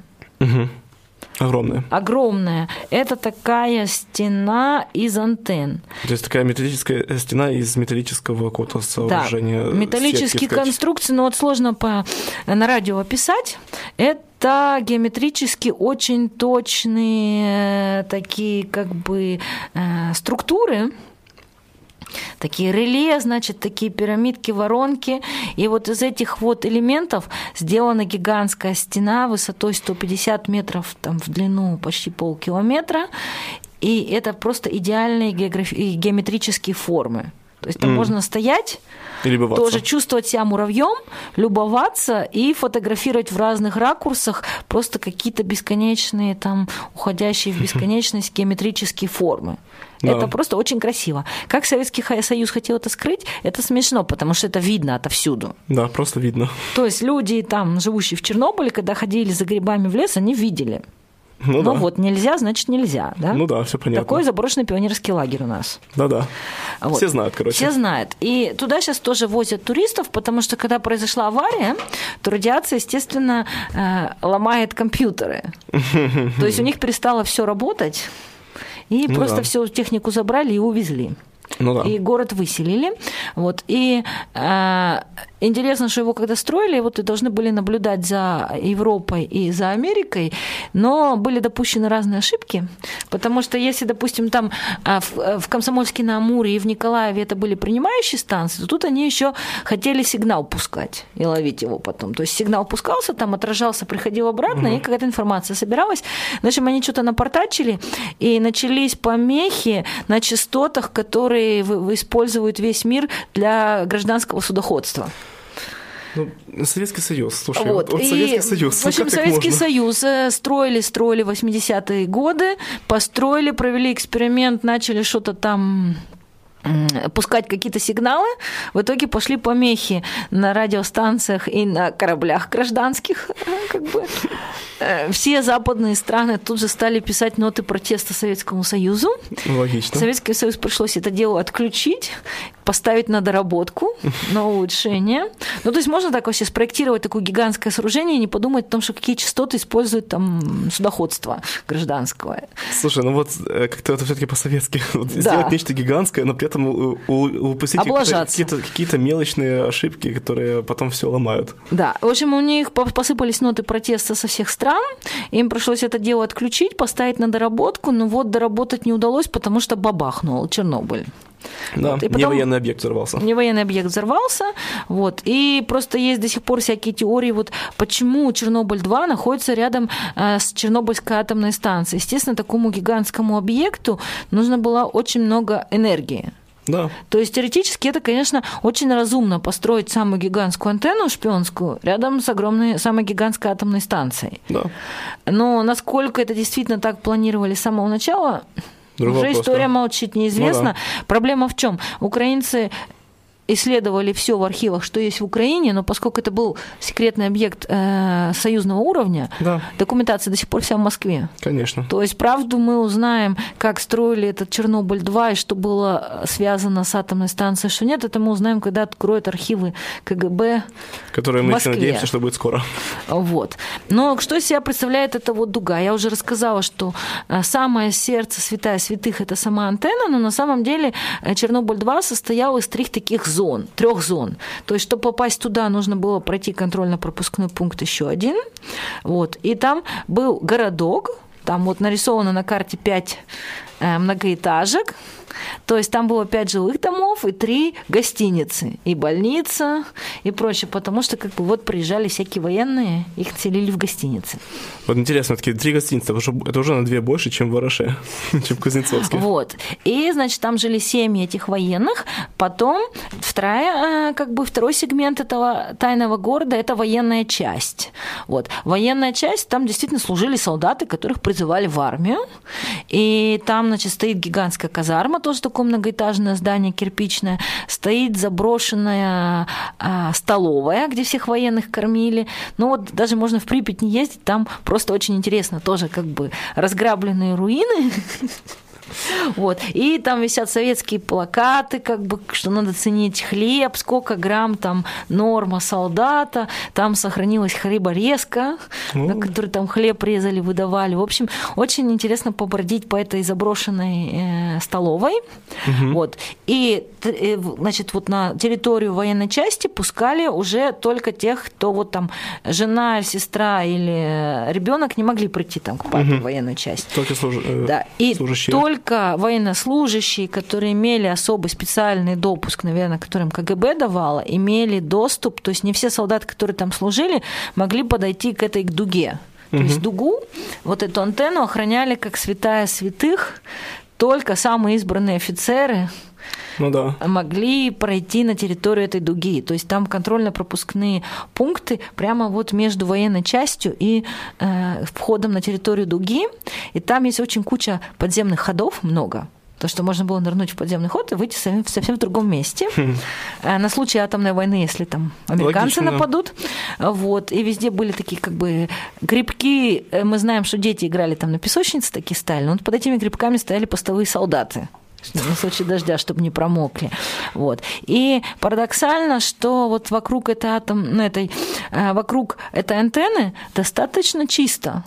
Огромная. Огромная. Это такая стена из антенн. То есть такая металлическая стена из металлического какого-то Да, сооружения. металлические сетки, сказать. конструкции, но вот сложно по, на радио описать. Это геометрически очень точные э, такие как бы э, структуры, такие реле, значит, такие пирамидки, воронки. И вот из этих вот элементов сделана гигантская стена высотой 150 метров там, в длину почти полкилометра. И это просто идеальные географи- геометрические формы. То есть там Мгм. можно стоять, И любоваться. тоже чувствовать себя муравьем, любоваться и фотографировать в разных ракурсах просто какие-то бесконечные, там, уходящие в бесконечность геометрические формы. Да. Это просто очень красиво. Как Советский Союз хотел это скрыть, это смешно, потому что это видно отовсюду. Да, просто видно. То есть люди, там, живущие в Чернобыле, когда ходили за грибами в лес, они видели. Ну, Ну да. вот, нельзя, значит нельзя. Да? Ну да, все понятно. Такой заброшенный пионерский лагерь у нас. Да-да. Вот. Все знают, короче. Все знают. И туда сейчас тоже возят туристов, потому что когда произошла авария, то радиация, естественно, э, ломает компьютеры. То есть у них перестало все работать, и Ну просто да. всю технику забрали и увезли. Ну да. И город выселили. Вот. И э, интересно, что его когда строили, вот и должны были наблюдать за Европой и за Америкой, но были допущены разные ошибки, потому что если, допустим, там а, в, э, в Комсомольске на Амуре и в Николаеве это были принимающие станции, то тут они еще хотели сигнал пускать и ловить его потом. То есть сигнал пускался, там отражался, приходил обратно, и какая-то информация собиралась. В общем, они что-то напортачили, и начались помехи на частотах, которые вы- использует весь мир для гражданского судоходства. Ну, Советский Союз, слушай, Вот. вот, вот И, Советский Союз. В общем, ну, как так Советский можно? Союз э, строили, строили 80-е годы, построили, провели эксперимент, начали что-то там пускать какие-то сигналы. В итоге пошли помехи на радиостанциях и на кораблях гражданских. э, Как бы. Э, Все западные страны тут же стали писать ноты протеста Советскому Союзу. Логично. Советский Союз пришлось это дело отключить, поставить на доработку, на улучшение. Ну, то есть можно так вообще спроектировать такое гигантское сооружение и не подумать о том, что какие частоты использует там судоходство гражданского. Слушай, ну вот э, как-то это все-таки по-советски. Вот Да. Сделать нечто гигантское, но при этом у- у- упустить Облажаться. какие-то, какие-то мелочные ошибки, которые потом все ломают. Да, в общем, у них по- посыпались ноты протеста со всех стран, им пришлось это дело отключить, поставить на доработку, но вот доработать не удалось, потому что бабахнул Чернобыль. Да, Вот, и не потом- военный объект взорвался. Не военный объект взорвался, вот, и просто есть до сих пор всякие теории, вот почему Чернобыль-2 находится рядом э, с Чернобыльской атомной станцией. Естественно, такому гигантскому объекту нужно было очень много энергии. Да. То есть теоретически это, конечно, очень разумно построить самую гигантскую антенну шпионскую рядом с огромной, самой гигантской атомной станцией. Да. Но насколько это действительно так планировали с самого начала, Другой уже вопрос, история да. молчит, неизвестно. Ну Проблема в чем? Украинцы исследовали все в архивах, что есть в Украине, но поскольку это был секретный объект э, союзного уровня, Да. документация до сих пор вся в Москве. Конечно. То есть правду мы узнаем, как строили этот Чернобыль-2 и что было связано с атомной станцией, что нет, это мы узнаем, когда откроют архивы КГБ. Которые В мы еще Москве. надеемся, что будет скоро. Вот. Но что из себя представляет эта вот дуга? Я уже рассказала, что э, самое сердце святая святых – это сама антенна, но на самом деле э, Чернобыль-2 состоял из трех таких зон, трех зон. То есть, чтобы попасть туда, нужно было пройти контрольно-пропускной пункт еще один. Вот. И там был городок, там вот нарисовано на карте пять э, многоэтажек, то есть там было пять жилых домов и три гостиницы, и больница, и прочее, потому что как бы вот приезжали всякие военные, их селили в гостиницы. Вот интересно, такие три гостиницы, это уже, это уже на две больше, чем в Араше, чем в Кузнецовске. Вот. И, значит, там жили семьи этих военных. Потом вторая, э, как бы второй сегмент этого тайного города – это военная часть. Вот. Военная часть, там действительно служили солдаты, которых призывали в армию. И там, значит, стоит гигантская казарма, тоже такое многоэтажное здание кирпичное. Стоит заброшенная а, столовая, где всех военных кормили. Ну вот даже можно в Припять не ездить, там просто очень интересно, тоже как бы разграбленные руины, Вот. И там висят советские плакаты, как бы, что надо ценить хлеб, сколько грамм там норма солдата, там сохранилась хлеборезка, на которой там хлеб резали, выдавали. В общем, очень интересно побродить по этой заброшенной э, столовой. Mm-hmm. Вот. И, э, значит, вот на территорию военной части пускали уже только тех, кто вот там жена, сестра или ребенок не могли прийти там к папе mm-hmm. в военную часть. Только служ... Э, да. И служащие. только только военнослужащие, которые имели особый специальный допуск, наверное, которым КГБ давало, имели доступ, то есть не все солдаты, которые там служили, могли подойти к этой дуге. То угу. есть дугу, вот эту антенну охраняли как святая святых, только самые избранные офицеры, ну, да. могли пройти на территорию этой дуги. То есть там контрольно-пропускные пункты прямо вот между военной частью и э, входом на территорию дуги. И там есть очень куча подземных ходов, много. То, что можно было нырнуть в подземный ход и выйти совсем, совсем в другом месте. Хм. Э, на случай атомной войны, если там американцы Логично. нападут. Вот. И везде были такие как бы грибки. Э, мы знаем, что дети играли там на песочнице, такие стали. Но вот под этими грибками стояли постовые солдаты на случай дождя, чтобы не промокли. Вот. И парадоксально, что вот вокруг этой атом, ну, этой, э, вокруг этой антенны достаточно чисто.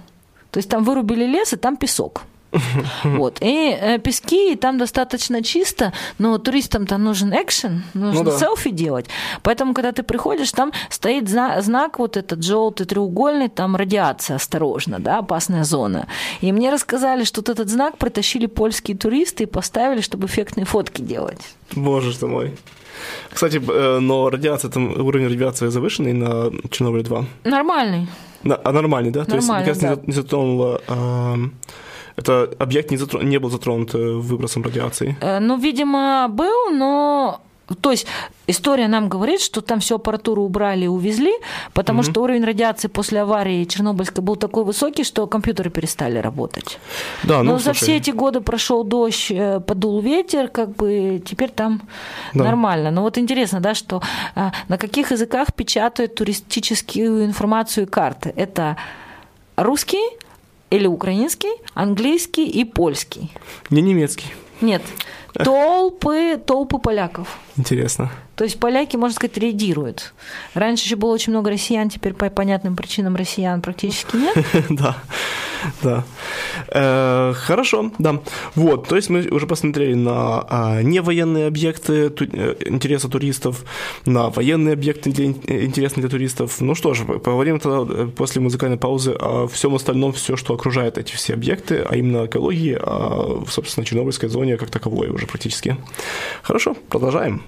То есть там вырубили лес, и там песок. Вот. И э, пески, и там достаточно чисто, но туристам-то нужен экшен, нужно ну, да. селфи делать. Поэтому, когда ты приходишь, там стоит знак, знак вот этот желтый треугольный, там радиация, осторожно, да, опасная зона. И мне рассказали, что вот этот знак притащили польские туристы и поставили, чтобы эффектные фотки делать. Боже ты мой. Кстати, э, но радиация, там уровень радиации завышенный на Чернобыль-2? Нормальный. На, а нормальный, да? Нормальный, То есть, мне кажется, да. не затронуло а, это объект не, затрон, не был затронут э, выбросом радиации? Э, ну, видимо, был, но то есть история нам говорит, что там всю аппаратуру убрали и увезли, потому угу. что уровень радиации после аварии Чернобыльской был такой высокий, что компьютеры перестали работать. Да, ну, Но слушай. за все эти годы прошел дождь, э, подул ветер, как бы теперь там да. нормально. Но вот интересно, да, что на каких языках печатают туристическую информацию и карты? Это русский, или украинский, английский и польский. Не немецкий. Нет. Толпы, толпы поляков. Интересно. То есть поляки, можно сказать, реагируют. Раньше еще было очень много россиян, теперь по понятным причинам россиян практически нет. Да, да. Э, хорошо, да. Вот, то есть мы уже посмотрели на а, невоенные объекты э, интереса туристов, на военные объекты интересные для туристов. Ну что ж, поговорим тогда э, после музыкальной паузы о всем остальном, все, что окружает эти все объекты, а именно экологии, а, собственно, Чернобыльской зоне как таковой уже практически. Хорошо, продолжаем.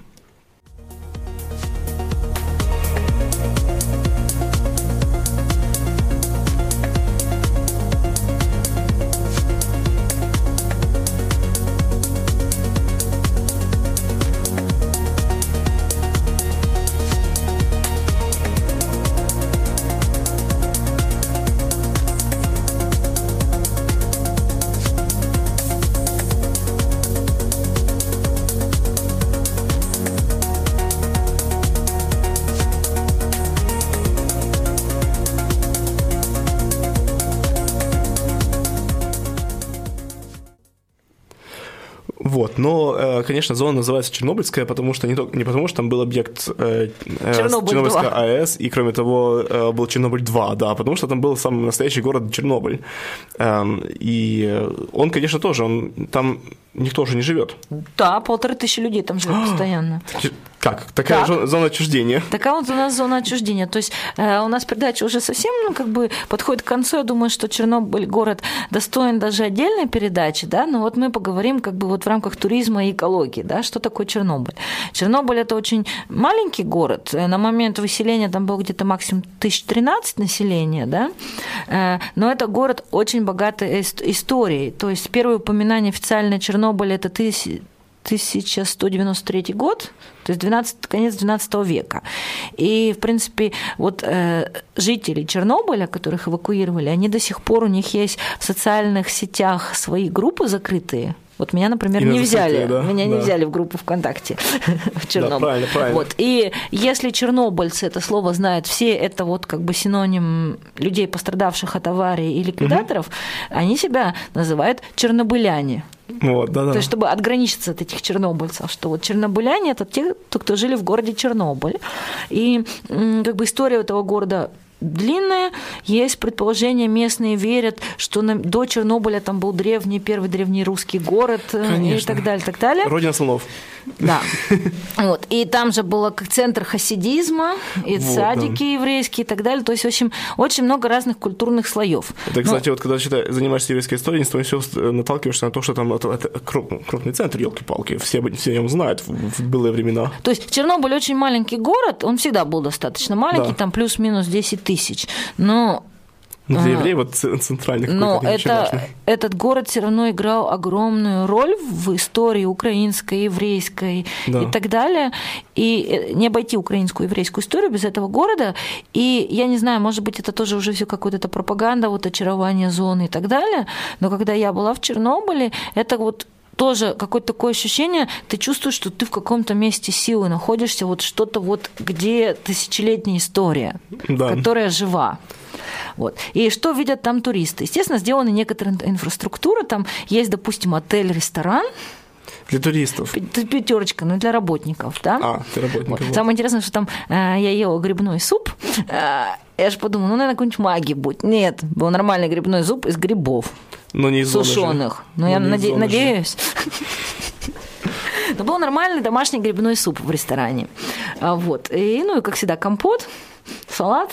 Конечно, зона называется Чернобыльская, потому что не, только, не потому, что там был объект э, э Чернобыль Чернобыльская АЭС, и, кроме того, э, был Чернобыль-2, да, потому что там был самый настоящий город Чернобыль. Эм, и он, конечно, тоже, он, там никто уже не живет. Да, полторы тысячи людей там живет постоянно. Как? Такая Так. зона отчуждения. Такая вот у нас зона отчуждения. То есть э, у нас передача уже совсем, ну, как бы подходит к концу. Я думаю, что Чернобыль город достоин даже отдельной передачи, да, но вот мы поговорим как бы вот в рамках туризма и экологии, да, что такое Чернобыль. Чернобыль – это очень маленький город. Э, На момент выселения там было где-то максимум 1013 населения, да, Э, но это город очень богатый ис- историей. То есть первое упоминание официальное Чернобыля – это тысяч- 1193 год, то есть 12, конец 12 века. И, в принципе, вот э, жители Чернобыля, которых эвакуировали, они до сих пор, у них есть в социальных сетях свои группы закрытые. Вот меня, например, Именно не взяли. закрытые, да, Меня не да. взяли в группу ВКонтакте в Чернобыль. правильно, правильно. Вот. И если чернобыльцы это слово знают все, это вот как бы синоним людей, пострадавших от аварии и ликвидаторов, они себя называют чернобыляне. Вот, да-да. То есть, чтобы отграничиться от этих чернобыльцев, что вот чернобыляне – это те, кто жили в городе Чернобыль. И как бы история этого города длинная. Есть предположение, местные верят, что на- до Чернобыля там был древний, первый древний русский город э, и Конечно. так далее, так далее. Родина слонов. Да. Вот. И там же было как центр хасидизма, и Вот, садики еврейские и так далее. То есть, в общем, очень много разных культурных слоев. Это, кстати, вот когда читаешь, занимаешься еврейской историей, не все наталкиваешься на то, что там это, это круп- крупный центр, елки-палки. Все, все о нем знают в, в былые времена. То есть Чернобыль очень маленький город, он всегда был достаточно маленький, Да. там плюс-минус 10 тысяч. Но Ну, для Ага. евреев вот ц- центральный Но это, этот город все равно играл огромную роль в истории украинской, еврейской Да. и так далее. И э, не обойти украинскую еврейскую историю без этого города. И я не знаю, может быть, это тоже уже все какая-то пропаганда, вот очарование зоны и так далее. Но когда я была в Чернобыле, это вот тоже какое-то такое ощущение, ты чувствуешь, что ты в каком-то месте силы находишься, вот что-то вот, где тысячелетняя история, Да. которая жива. Вот. И что видят там туристы? Естественно, сделана некоторая ин- инфраструктура. Там есть, допустим, отель, ресторан, Для туристов. пятерочка, ну, для работников, да? А, ты работник. Вот. вот. Самое интересное, что там э, я ела грибной суп. э, я же подумала, ну, наверное, какой-нибудь магии будет. Нет, был нормальный грибной суп из грибов Но не из сушеных. Но Ну, я наде- надеюсь. Но был нормальный домашний грибной суп в ресторане. А, Вот. И, ну и, как всегда, компот, салат.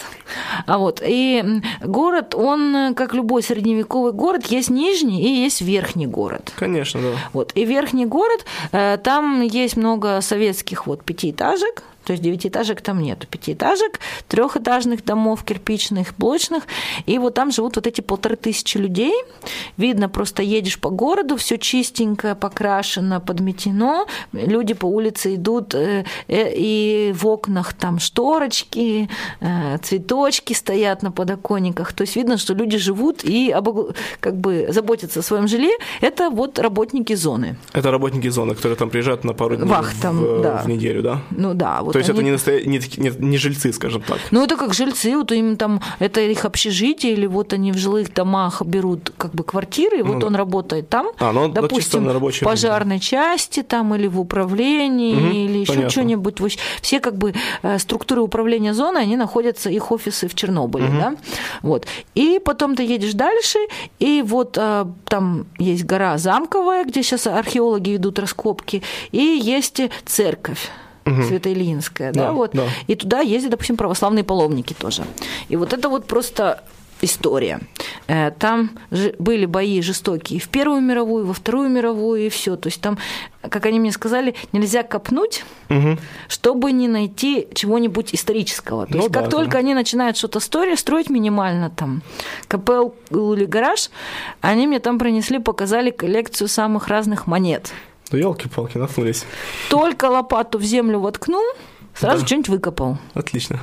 А вот. И город, он, как любой средневековый город, есть нижний и есть верхний город. Конечно, да. Вот. И верхний город, э, там есть много советских вот пятиэтажек, то есть девятиэтажек там нету, пятиэтажек, трехэтажных домов, кирпичных, блочных, и вот там живут вот эти полторы тысячи людей. Видно, просто едешь по городу, все чистенько, покрашено, подметено, люди по улице идут, э, э, и в окнах там шторочки, э, цветочки стоят на подоконниках, то есть видно, что люди живут и как бы заботятся о своем жилье. Это вот работники зоны. Это работники зоны, которые там приезжают на пару дней Вахтам, в, да. в неделю, да? Ну да, вот То есть это они- не, настоя... не, не, не жильцы, скажем так. Ну, это как жильцы, вот им там, это их общежитие, или вот они в жилых домах берут как бы квартиры, и вот да. он работает там, А, ну, ну, допустим, на в рабочее время. пожарной части там, или в управлении, Мгм, или еще что-нибудь. Все как бы э, структуры управления зоны, они находятся, их офисы в Чернобыле, да? Вот. И потом ты едешь дальше, и вот э, там есть гора Замковая, где сейчас археологи ведут раскопки, и есть церковь. Свято-Ильинская, да, Да, вот. да. И туда ездят, допустим, православные паломники тоже. И вот это вот просто история. Э, Там были бои жестокие в Первую мировую, во Вторую мировую, и все. То есть там, как они мне сказали, нельзя копнуть, Мгм. чтобы не найти чего-нибудь исторического. То Ну есть да, как да. только они начинают что-то строить, строить минимально там КПЛ или гараж, они мне там принесли, показали коллекцию самых разных монет. Ну, елки-палки, наткнулись. Только лопату в землю воткнул, сразу Да. что-нибудь выкопал. Отлично.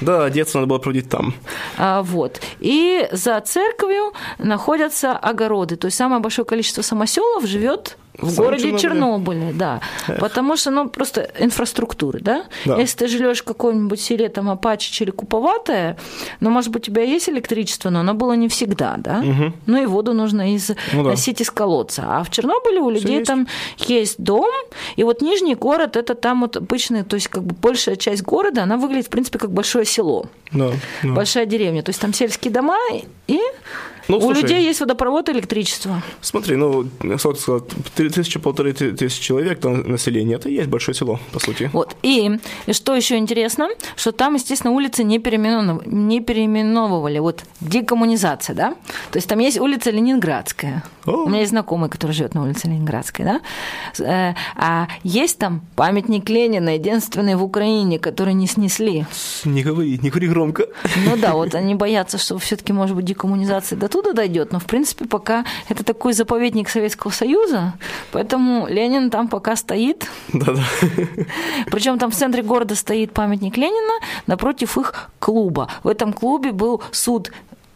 Да, детство надо было проводить там. А, Вот. И за церковью находятся огороды. То есть самое большое количество самоселов живет в городе Чернобыле. Чернобыле, да. Потому что, ну, просто инфраструктуры, да? Да. Если ты живешь в каком-нибудь селе, там, Апачич или Куповатое, ну, может быть, у тебя есть электричество, но оно было не всегда, да? Ну, и воду нужно из, Ну да. носить из колодца. А в Чернобыле у людей есть. там есть дом, и вот Нижний город, это там вот обычный, то есть как бы большая часть города, она выглядит, в принципе, как большое село Да, да. большая деревня. То есть там сельские дома и Ну, У слушай, людей есть водопровод и электричество. Смотри, ну, ты сказал, три тысячи, полторы ты- тысячи человек там население, это и есть большое село, по сути. Вот. И, и что еще интересно, что там, естественно, улицы не, переименованы- не переименовывали. Вот декоммунизация, да? То есть там есть улица Ленинградская. О. У меня есть знакомый, который живет на улице Ленинградской, да? Э, А есть там памятник Ленина, единственный в Украине, который не снесли. Не говори, не говори громко. Ну да, вот они боятся, что все-таки, может быть, декоммунизация до туда дойдет, но в принципе пока это такой заповедник Советского Союза, поэтому Ленин там пока стоит. Да-да. Причем там в центре города стоит памятник Ленина, напротив их клуба. В этом клубе был суд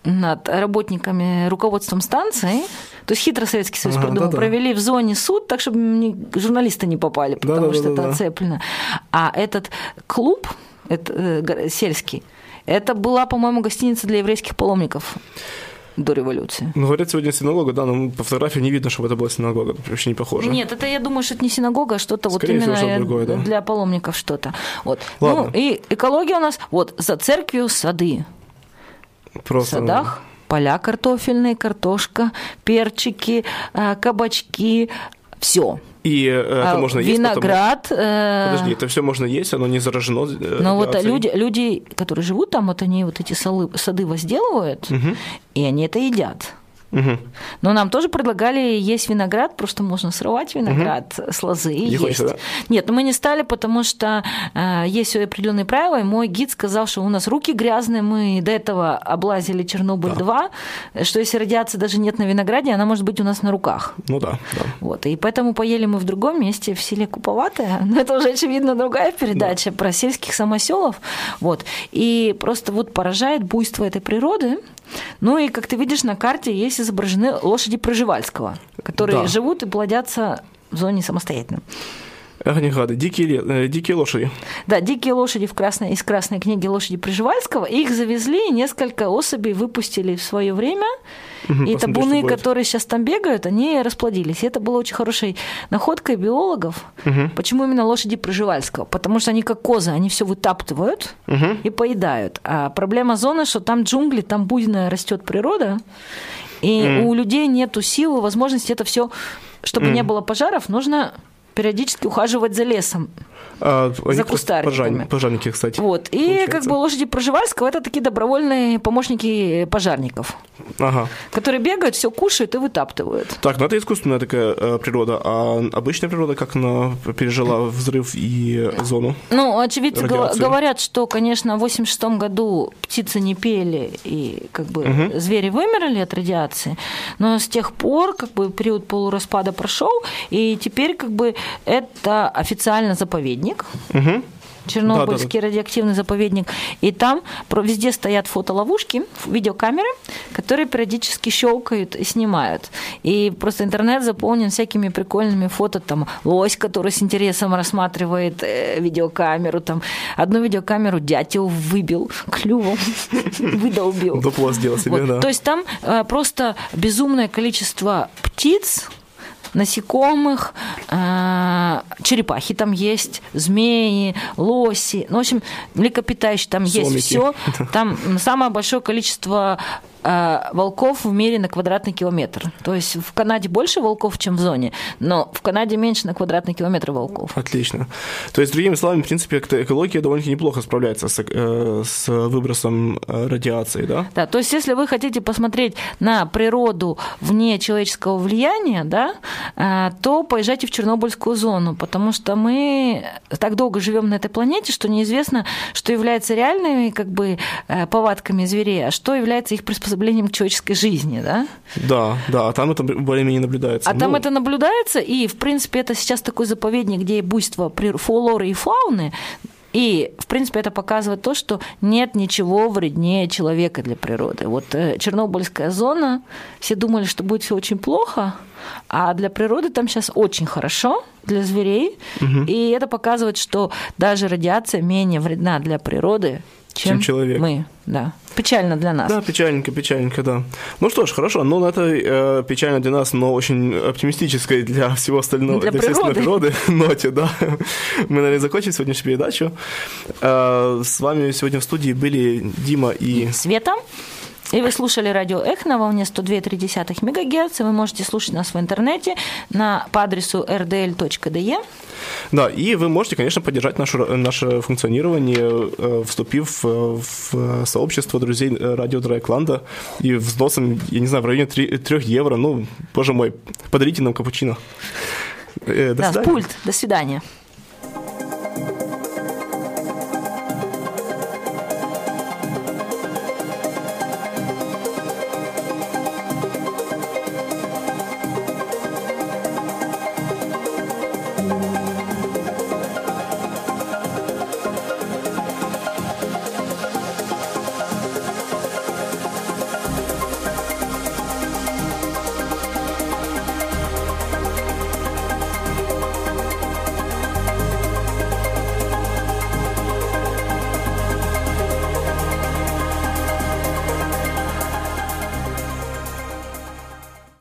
над работниками, руководством станции. То есть хитро Советский Союз Ага, придумал. да-да. Провели в зоне суд, так, чтобы журналисты не попали, потому что это Да-да-да-да-да. оцеплено. А этот клуб это, э, сельский, это была, по-моему, гостиница для еврейских паломников до революции. Ну, говорят, сегодня синагога, да, но по фотографии не видно, чтобы это была синагога, вообще не похоже. Нет, это я думаю, что это не синагога, а что-то вот Скорее всего, именно что-то другое, да. для паломников что-то. Вот. Ладно. Ну и экология у нас вот за церковью сады. В Просто... садах поля картофельные, картошка, перчики, э, кабачки, все. И э, это можно есть потом? Виноград. э, Подожди, это все можно есть, оно не заражено э, Но вот радиацией? люди, люди, которые живут там, вот они вот эти сады возделывают, и они это едят. Мгм. Но нам тоже предлагали есть виноград, просто можно срывать виноград с лозы и Не есть. хочется, да? Нет, но мы не стали, потому что э, есть определенные правила, и мой гид сказал, что у нас руки грязные, мы до этого облазили Чернобыль-2, что если радиации даже нет на винограде, она может быть у нас на руках. Ну да, да. Вот, и поэтому поели мы в другом месте, в селе Куповатое. Но это уже, очевидно, другая передача про сельских самоселов. Вот. И просто вот поражает буйство этой природы. Ну и, как ты видишь, на карте есть изображены лошади Проживальского, которые Да. живут и плодятся в зоне самостоятельно. Огнегады, дикие, э, дикие лошади. Да, дикие лошади в красной, из красной книги лошади Пржевальского. Их завезли, несколько особей выпустили в свое время. Мгм, и табуны, которые сейчас там бегают, они расплодились. И это было очень хорошей находкой биологов. Почему именно лошади Пржевальского? Потому что они как козы, они все вытаптывают и поедают. А проблема зоны, что там джунгли, там буйная растет природа. И у людей нету силы, возможности это все, чтобы не было пожаров, нужно периодически ухаживать за лесом. А, кстати, кустарниками. пожарни- пожарники, кстати. Вот. И получается. как бы лошади Проживальского это такие добровольные помощники пожарников, Ага. которые бегают, все кушают и вытаптывают. Так, ну это искусственная такая э, природа, а обычная природа как она пережила взрыв и зону? Ну, очевидцы Радиации. говорят, что, конечно, в 86 году птицы не пели, и как бы звери вымерли от радиации, но с тех пор как бы период полураспада прошел, и теперь как бы это официально заповедник. Мгм. Чернобыльский радиоактивный заповедник. И там везде стоят фотоловушки, видеокамеры, которые периодически щелкают и снимают. И просто интернет заполнен всякими прикольными фото. Там лось, который с интересом рассматривает э, видеокамеру. Там одну видеокамеру дятел выбил клювом, выдолбил. Дупло сделал себе, да. То есть там э, просто безумное количество птиц, насекомых, э, черепахи там есть, змеи, лоси, ну, в общем, млекопитающие там есть Сомики. все. Там самое большое количество э, волков в мире на квадратный километр. То есть в Канаде больше волков, чем в зоне, но в Канаде меньше на квадратный километр волков. Отлично. То есть, другими словами, в принципе, эко- экология довольно-таки неплохо справляется с, э, с выбросом э, радиации, да? Да, то есть если вы хотите посмотреть на природу вне человеческого влияния, да, то поезжайте в Чернобыльскую зону, потому что мы так долго живем на этой планете, что неизвестно, что является реальными как бы э, повадками зверей, а что является их приспособлением к человеческой жизни, да. Да, да, а там это более-менее наблюдается. А там Ну, это наблюдается, и, в принципе, это сейчас такой заповедник, где буйство флоры и фауны, и, в принципе, это показывает то, что нет ничего вреднее человека для природы. Вот э, Чернобыльская зона, все думали, что будет все очень плохо, а для природы там сейчас очень хорошо, для зверей. И это показывает, что даже радиация менее вредна для природы, чем, Чем человек. мы. Да. Печально для нас. Да, печальненько, печальненько, да. Ну что ж, хорошо, но на этой э, печально для нас, но очень оптимистической для всего остального, Для остальной природы. природы ноте, да. Мы, наверное, закончим сегодняшнюю передачу. Э, с вами сегодня в студии были Дима и... Света? И вы слушали радио Эх на волне 102,3 МГц. Вы можете слушать нас в интернете на, по адресу rdl.de. Да, и вы можете, конечно, поддержать наше, наше функционирование, э, вступив в сообщество друзей радио Драйкланда и взносом, я не знаю, в районе 3, 3 евро. Ну, боже мой, подарите нам капучино. Э, до да, свидания. пульт. До свидания.